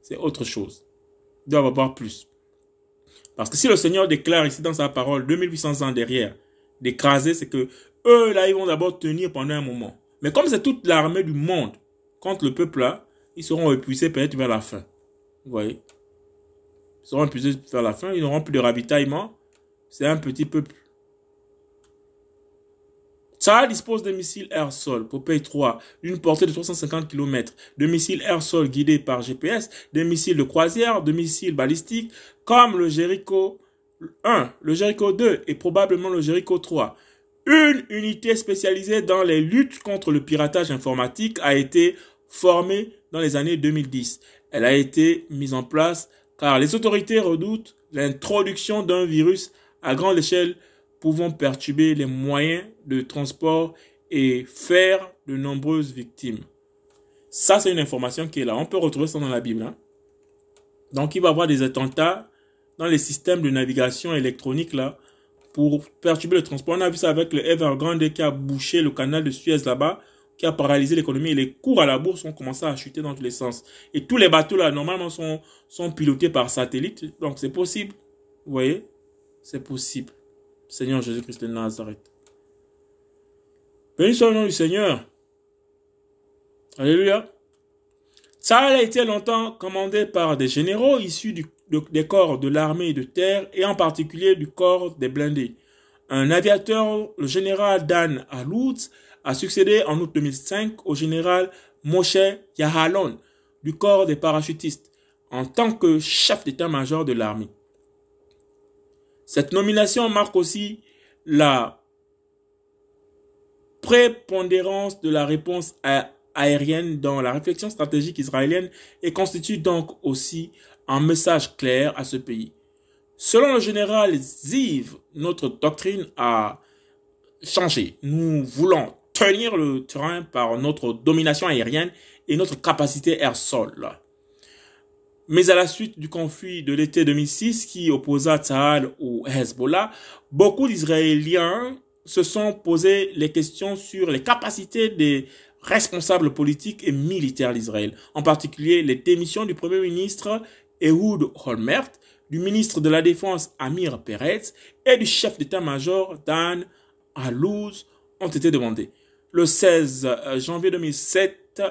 Speaker 1: c'est autre chose. Il doit y avoir plus. Parce que si le Seigneur déclare ici dans sa parole 2800 ans derrière, d'écraser, c'est que eux, là, ils vont d'abord tenir pendant un moment. Mais comme c'est toute l'armée du monde contre le peuple là, ils seront épuisés peut-être vers la fin. Vous voyez? Seront épuisés vers la fin, ils n'auront plus de ravitaillement. C'est un petit peuple. Ça dispose de missiles air-sol, Popeye 3, d'une portée de 350 km, de missiles air-sol guidés par GPS, des missiles de croisière, de missiles balistiques, comme le Jericho 1, le Jericho 2 et probablement le Jericho 3. Une unité spécialisée dans les luttes contre le piratage informatique a été formée dans les années 2010. Elle a été mise en place car les autorités redoutent l'introduction d'un virus à grande échelle pouvant perturber les moyens de transport et faire de nombreuses victimes. Ça, c'est une information qui est là. On peut retrouver ça dans la Bible. Hein. Donc, il va y avoir des attentats dans les systèmes de navigation électronique là pour perturber le transport. On a vu ça avec le Evergrande qui a bouché le canal de Suez là-bas, qui a paralysé l'économie et les cours à la bourse ont commencé à chuter dans tous les sens. Et tous les bateaux là, normalement, sont, sont pilotés par satellite. Donc, c'est possible. Vous voyez? C'est possible. Seigneur Jésus-Christ de Nazareth. Béni soit le nom du Seigneur. Alléluia. Ça a été longtemps commandé par des généraux issus des corps de l'armée de terre et en particulier du corps des blindés. Un aviateur, le général Dan Alouz, a succédé en août 2005 au général Moshe Yahalon du corps des parachutistes en tant que chef d'état-major de l'armée. Cette nomination marque aussi la prépondérance de la réponse aérienne dans la réflexion stratégique israélienne et constitue donc aussi un message clair à ce pays. Selon le général Ziv, notre doctrine a changé. Nous voulons tenir le terrain par notre domination aérienne et notre capacité air-sol. Mais à la suite du conflit de l'été 2006 qui opposa Tsahal au Hezbollah, beaucoup d'Israéliens se sont posé les questions sur les capacités des responsables politiques et militaires d'Israël, en particulier les démissions du Premier ministre Ehud Holmert, du ministre de la Défense Amir Peretz et du chef d'état-major Dan Alouz ont été demandées. Le 16 janvier 2007,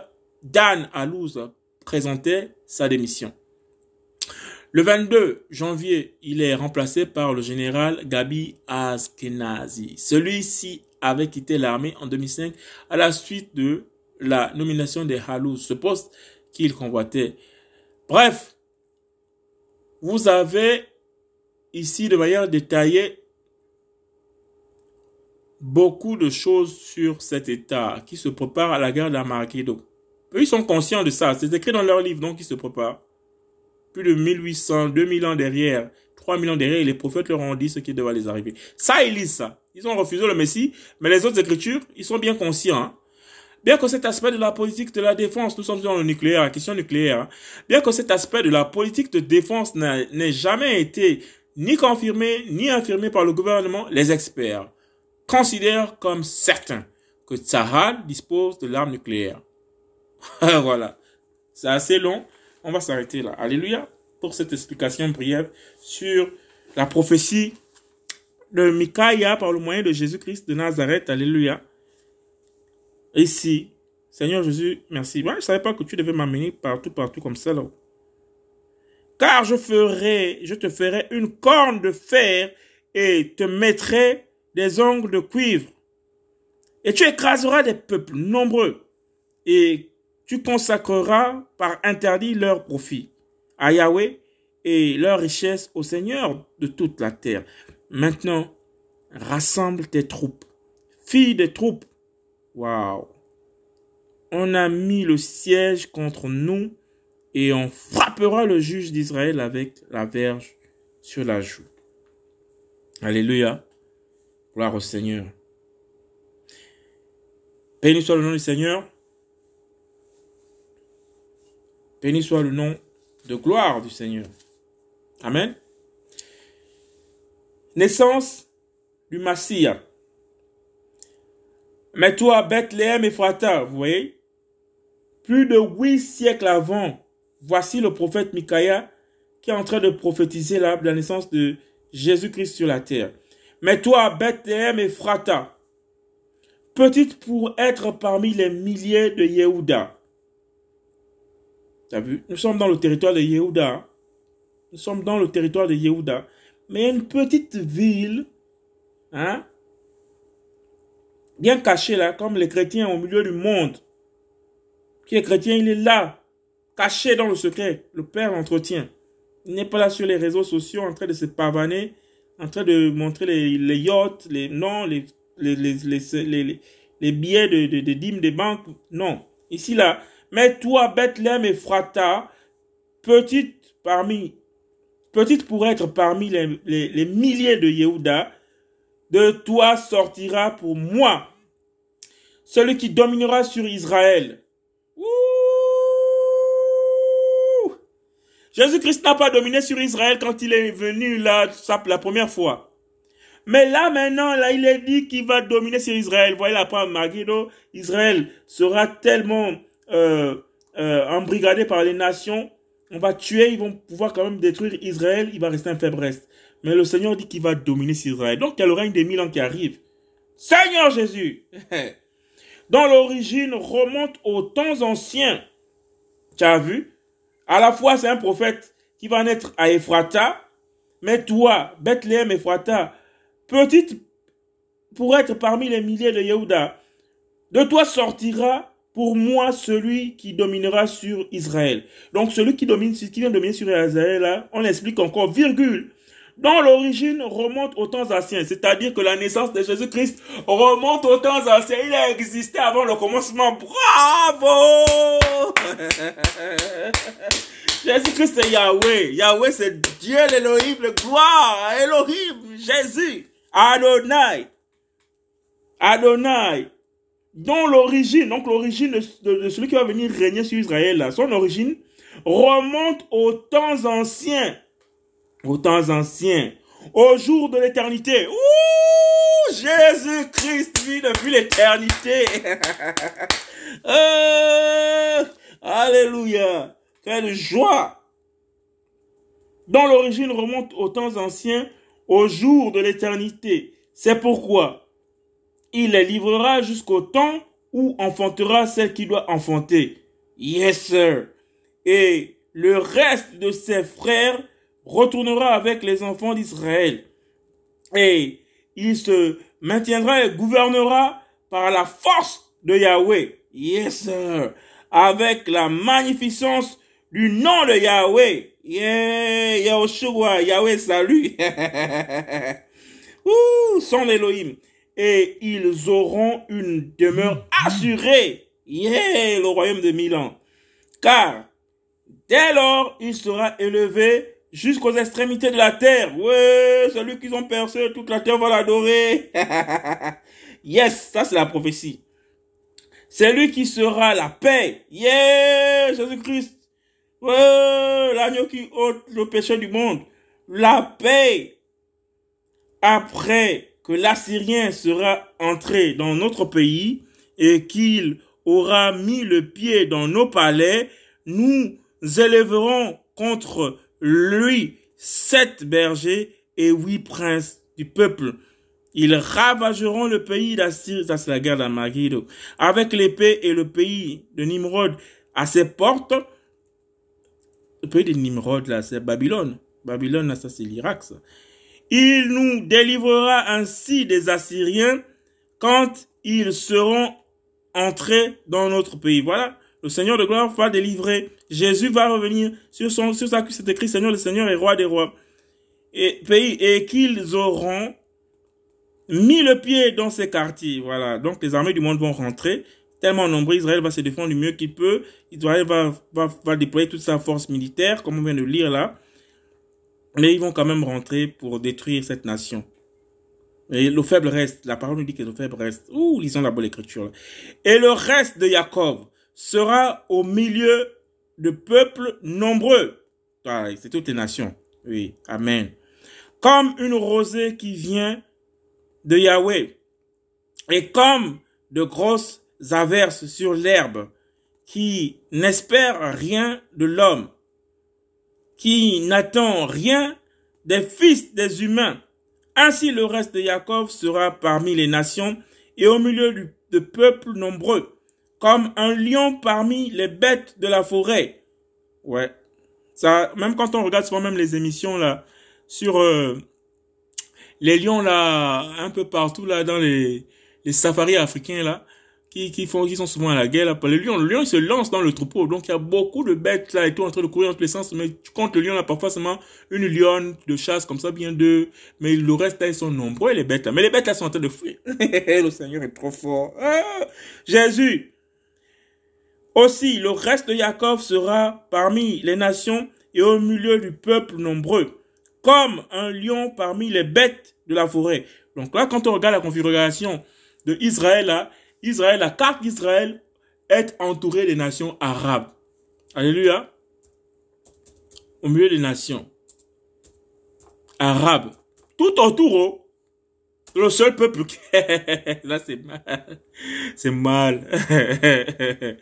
Speaker 1: Dan Alouz présentait sa démission. Le 22 janvier, il est remplacé par le général Gabi Askenazi. Celui-ci avait quitté l'armée en 2005 à la suite de la nomination de Halou, ce poste qu'il convoitait. Bref, vous avez ici de manière détaillée beaucoup de choses sur cet État qui se prépare à la guerre d'Armageddon. Eux, ils sont conscients de ça. C'est écrit dans leur livre, donc ils se préparent plus de 1800, 2000 ans derrière, 3000 ans derrière, les prophètes leur ont dit ce qui devait les arriver. Ça, ils lisent ça. Ils ont refusé le Messie, mais les autres écritures, ils sont bien conscients. Hein. Bien que cet aspect de la politique de la défense, nous sommes dans le nucléaire, la question nucléaire, hein. bien que cet aspect de la politique de défense n'ait jamais été ni confirmé, ni infirmé par le gouvernement, les experts considèrent comme certain que Tsahal dispose de l'arme nucléaire. *laughs* voilà. C'est assez long. On va s'arrêter là. Alléluia pour cette explication brève sur la prophétie de Micaiah par le moyen de Jésus-Christ de Nazareth. Alléluia. Ici, Seigneur Jésus, merci. Moi, je ne savais pas que tu devais m'amener partout, partout comme ça. Car je ferai, je te ferai une corne de fer et te mettrai des ongles de cuivre. Et tu écraseras des peuples nombreux et tu consacreras par interdit leur profit à Yahweh et leur richesse au Seigneur de toute la terre. Maintenant, rassemble tes troupes, filles des troupes. Waouh! On a mis le siège contre nous et on frappera le juge d'Israël avec la verge sur la joue. Alléluia. Gloire au Seigneur. Béni soit le nom du Seigneur. Béni soit le nom de gloire du Seigneur. Amen. Naissance du Massia. Mais toi, Bethléem et Frata, vous voyez, plus de huit siècles avant, voici le prophète Micaiah qui est en train de prophétiser la naissance de Jésus-Christ sur la terre. Mais toi, Bethléem et Frata, petite pour être parmi les milliers de Yehuda. T'as vu? Nous sommes dans le territoire de Yehuda. Nous sommes dans le territoire de Yehuda. Mais une petite ville, hein, bien cachée là, comme les chrétiens au milieu du monde. Qui est chrétien, il est là, caché dans le secret. Le Père l'entretient. Il n'est pas là sur les réseaux sociaux en train de se pavaner, en train de montrer les, yachts, les les, les, les, les, billets de, de, de dîmes des banques. Non. Ici, là. Mais toi, Bethléem et Frata, petite parmi, petite pour être parmi les milliers de Yehuda, de toi sortira pour moi celui qui dominera sur Israël. Jésus-Christ n'a pas dominé sur Israël quand il est venu là la première fois. Mais là maintenant, là il est dit qu'il va dominer sur Israël. Vous voyez part Magiddo, Israël sera tellement euh, euh, embrigadé par les nations. On va tuer, ils vont pouvoir quand même détruire Israël, il va rester un faible reste. Mais le Seigneur dit qu'il va dominer sur Israël. Donc il y a le règne des mille ans qui arrive. Seigneur Jésus, *laughs* dont l'origine remonte aux temps anciens. Tu as vu? À la fois, c'est un prophète qui va naître à Ephrata, mais toi, Bethléem Ephrata, petite pour être parmi les milliers de Yehuda, de toi sortira pour moi celui qui dominera sur Israël. Donc celui qui domine, qui vient dominer sur Israël, là, on explique encore, virgule, dont l'origine remonte aux temps anciens, c'est-à-dire que la naissance de Jésus-Christ remonte aux temps anciens. Il a existé avant le commencement. Bravo! *laughs* Jésus-Christ c'est Yahweh. Yahweh c'est Dieu l'Elohim, le gloire, Elohim, Jésus, Adonai. Adonai. Dont l'origine, donc l'origine de, celui qui va venir régner sur Israël, son origine remonte aux temps anciens aux temps anciens, au jour de l'éternité. Ouh, Jésus-Christ vit depuis l'éternité. *laughs* Euh, alléluia. Quelle joie. Dont l'origine remonte aux temps anciens, au jour de l'éternité. C'est pourquoi il les livrera jusqu'au temps où enfantera celle qui doit enfanter. Yes, sir. Et le reste de ses frères retournera avec les enfants d'Israël. Et il se maintiendra et gouvernera par la force de Yahweh. Yes, sir. Avec la magnificence du nom de Yahweh. Yeah, Yahushua, Yahweh salut. *laughs* Ouh, son Elohim. Et ils auront une demeure assurée. Yeah, le royaume de Milan. Car dès lors, il sera élevé jusqu'aux extrémités de la terre. Ouais, celui qu'ils ont percé, toute la terre va l'adorer. *laughs* yes, ça c'est la prophétie. C'est lui qui sera la paix. Yeah, Jésus-Christ. Ouais, l'agneau qui ôte le péché du monde. La paix. Après que l'Assyrien sera entré dans notre pays et qu'il aura mis le pied dans nos palais, nous élèverons contre lui, sept bergers et huit princes du peuple. Ils ravageront le pays d'Assir, ça c'est la guerre d'Amagido, avec l'épée et le pays de Nimrod à ses portes. Le pays de Nimrod, là, c'est Babylone. Babylone, là, ça c'est l'Irak, ça. Il nous délivrera ainsi des Assyriens quand ils seront entrés dans notre pays. Voilà le Seigneur de gloire va délivrer. Jésus va revenir sur son, sur sa c'est écrit Seigneur, le Seigneur est roi des rois. Et pays, et qu'ils auront mis le pied dans ces quartiers. Voilà. Donc, les armées du monde vont rentrer. Tellement nombreux, Israël va se défendre du mieux qu'il peut. Israël va, va, va déployer toute sa force militaire, comme on vient de lire là. Mais ils vont quand même rentrer pour détruire cette nation. Et le faible reste. La parole nous dit que le faible reste. Ouh, lisons la bonne écriture. Et le reste de Jacob sera au milieu de peuples nombreux. Ah, c'est toutes les nations. Oui, amen. Comme une rosée qui vient de Yahweh. Et comme de grosses averses sur l'herbe, qui n'espère rien de l'homme, qui n'attend rien des fils des humains. Ainsi le reste de Jacob sera parmi les nations et au milieu de peuples nombreux, comme un lion parmi les bêtes de la forêt. Ouais. Ça, même quand on regarde souvent même les émissions là, sur euh, les lions là, un peu partout là, dans les, les safaris africains là, qui, qui font, qui sont souvent à la guerre, là, le lion, le lion, il se lance dans le troupeau. Donc, il y a beaucoup de bêtes, là, et tout, en train de courir dans tous les sens. Mais tu comptes le lion, là, parfois seulement une lionne de chasse, comme ça, bien deux. Mais le reste, là, ils sont nombreux, les bêtes, là. Mais les bêtes, là, sont en train de fuir. *laughs* le Seigneur est trop fort. Ah, Jésus. Aussi, le reste de Jacob sera parmi les nations et au milieu du peuple nombreux, comme un lion parmi les bêtes de la forêt. Donc là, quand on regarde la configuration de Israël, là, Israël, la carte d'Israël est entourée des nations arabes. Alléluia. Au milieu des nations arabes. Tout autour, oh. le seul peuple qui... *laughs* Là, c'est mal. C'est mal. *laughs*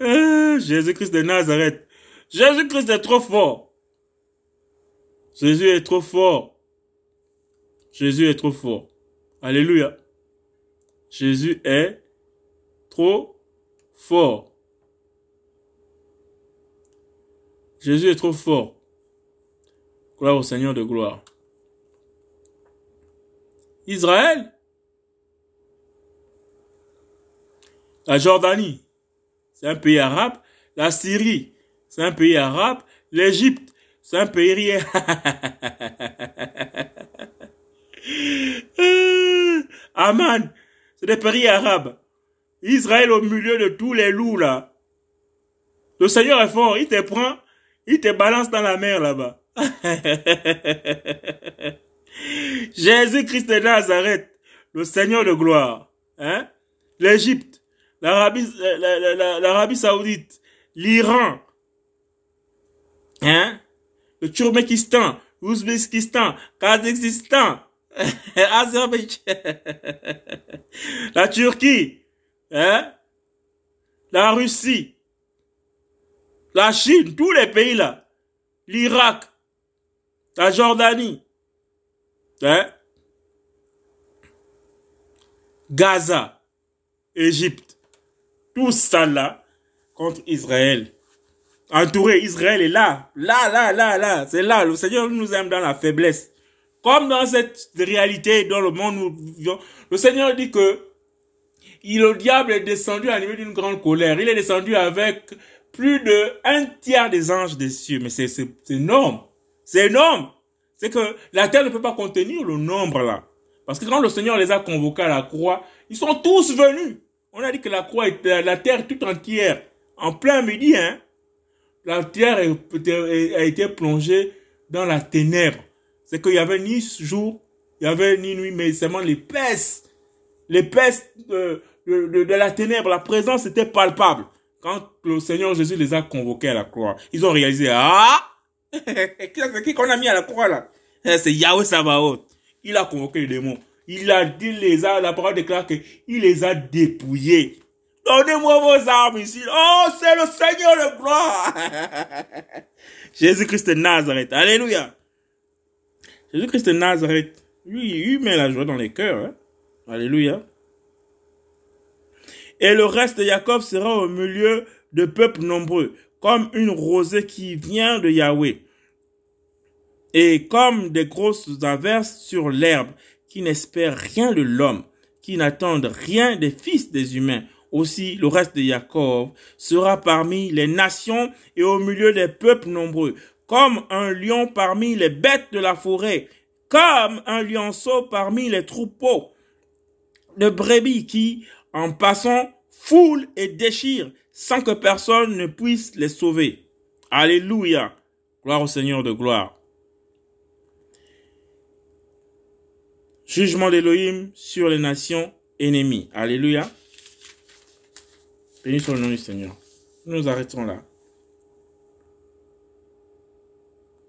Speaker 1: Ah, Jésus-Christ de Nazareth. Jésus-Christ est trop fort. Jésus est trop fort. Jésus est trop fort. Alléluia. Jésus est trop fort. Jésus est trop fort. Gloire au Seigneur de gloire. Israël, la Jordanie, c'est un pays arabe. La Syrie, c'est un pays arabe. L'Égypte, c'est un pays rien. *laughs* Aman, c'est des pays arabes. Israël au milieu de tous les loups là. Le Seigneur est fort, il te prend, il te balance dans la mer là-bas. *laughs* Jésus-Christ de Nazareth, le Seigneur de gloire. Hein? L'Égypte, l'Arabie, Saoudite, l'Iran, hein? le Turkménistan, l'Ouzbékistan, Kazakhstan, *laughs* la Turquie, hein? la Russie, la Chine, tous les pays là, l'Irak, la Jordanie, hein? Gaza, Égypte, tout ça là contre Israël. Entouré, Israël est là, là, là, là, là, c'est là. Le Seigneur nous aime dans la faiblesse. Comme dans cette réalité dans le monde où nous vivons, le Seigneur dit que il, le diable est descendu niveau d'une grande colère. Il est descendu avec plus de un tiers des anges des cieux. Mais c'est énorme. C'est énorme. C'est que la terre ne peut pas contenir le nombre là. Parce que quand le Seigneur les a convoqués à la croix, ils sont tous venus. On a dit que la croix était la terre tout entière. En plein midi, hein. La terre a été plongée dans la ténèbre c'est qu'il y avait ni jour, il y avait ni nuit, mais seulement l'épaisse, l'épaisse de, de, de, la ténèbre, la présence était palpable. Quand le Seigneur Jésus les a convoqués à la croix, ils ont réalisé, ah, *laughs* c'est qui qu'on a mis à la croix là? Eh, c'est Yahweh Sabaoth. Il a convoqué les démons. Il a dit, les a, la parole déclare qu'il les a dépouillés. Donnez-moi vos armes ici. Oh, c'est le Seigneur de gloire. *laughs* Jésus-Christ de Nazareth. Alléluia. Jésus-Christ de Nazareth, lui, il met la joie dans les cœurs. Hein. Alléluia. Et le reste de Jacob sera au milieu de peuples nombreux, comme une rosée qui vient de Yahweh, et comme des grosses averses sur l'herbe, qui n'espèrent rien de l'homme, qui n'attendent rien des fils des humains. Aussi, le reste de Jacob sera parmi les nations et au milieu des peuples nombreux, comme un lion parmi les bêtes de la forêt, comme un lionceau parmi les troupeaux de brebis qui, en passant, foulent et déchirent sans que personne ne puisse les sauver. Alléluia. Gloire au Seigneur de gloire. Jugement d'Élohim sur les nations ennemies. Alléluia. Béni soit le nom du Seigneur. Nous nous arrêtons là.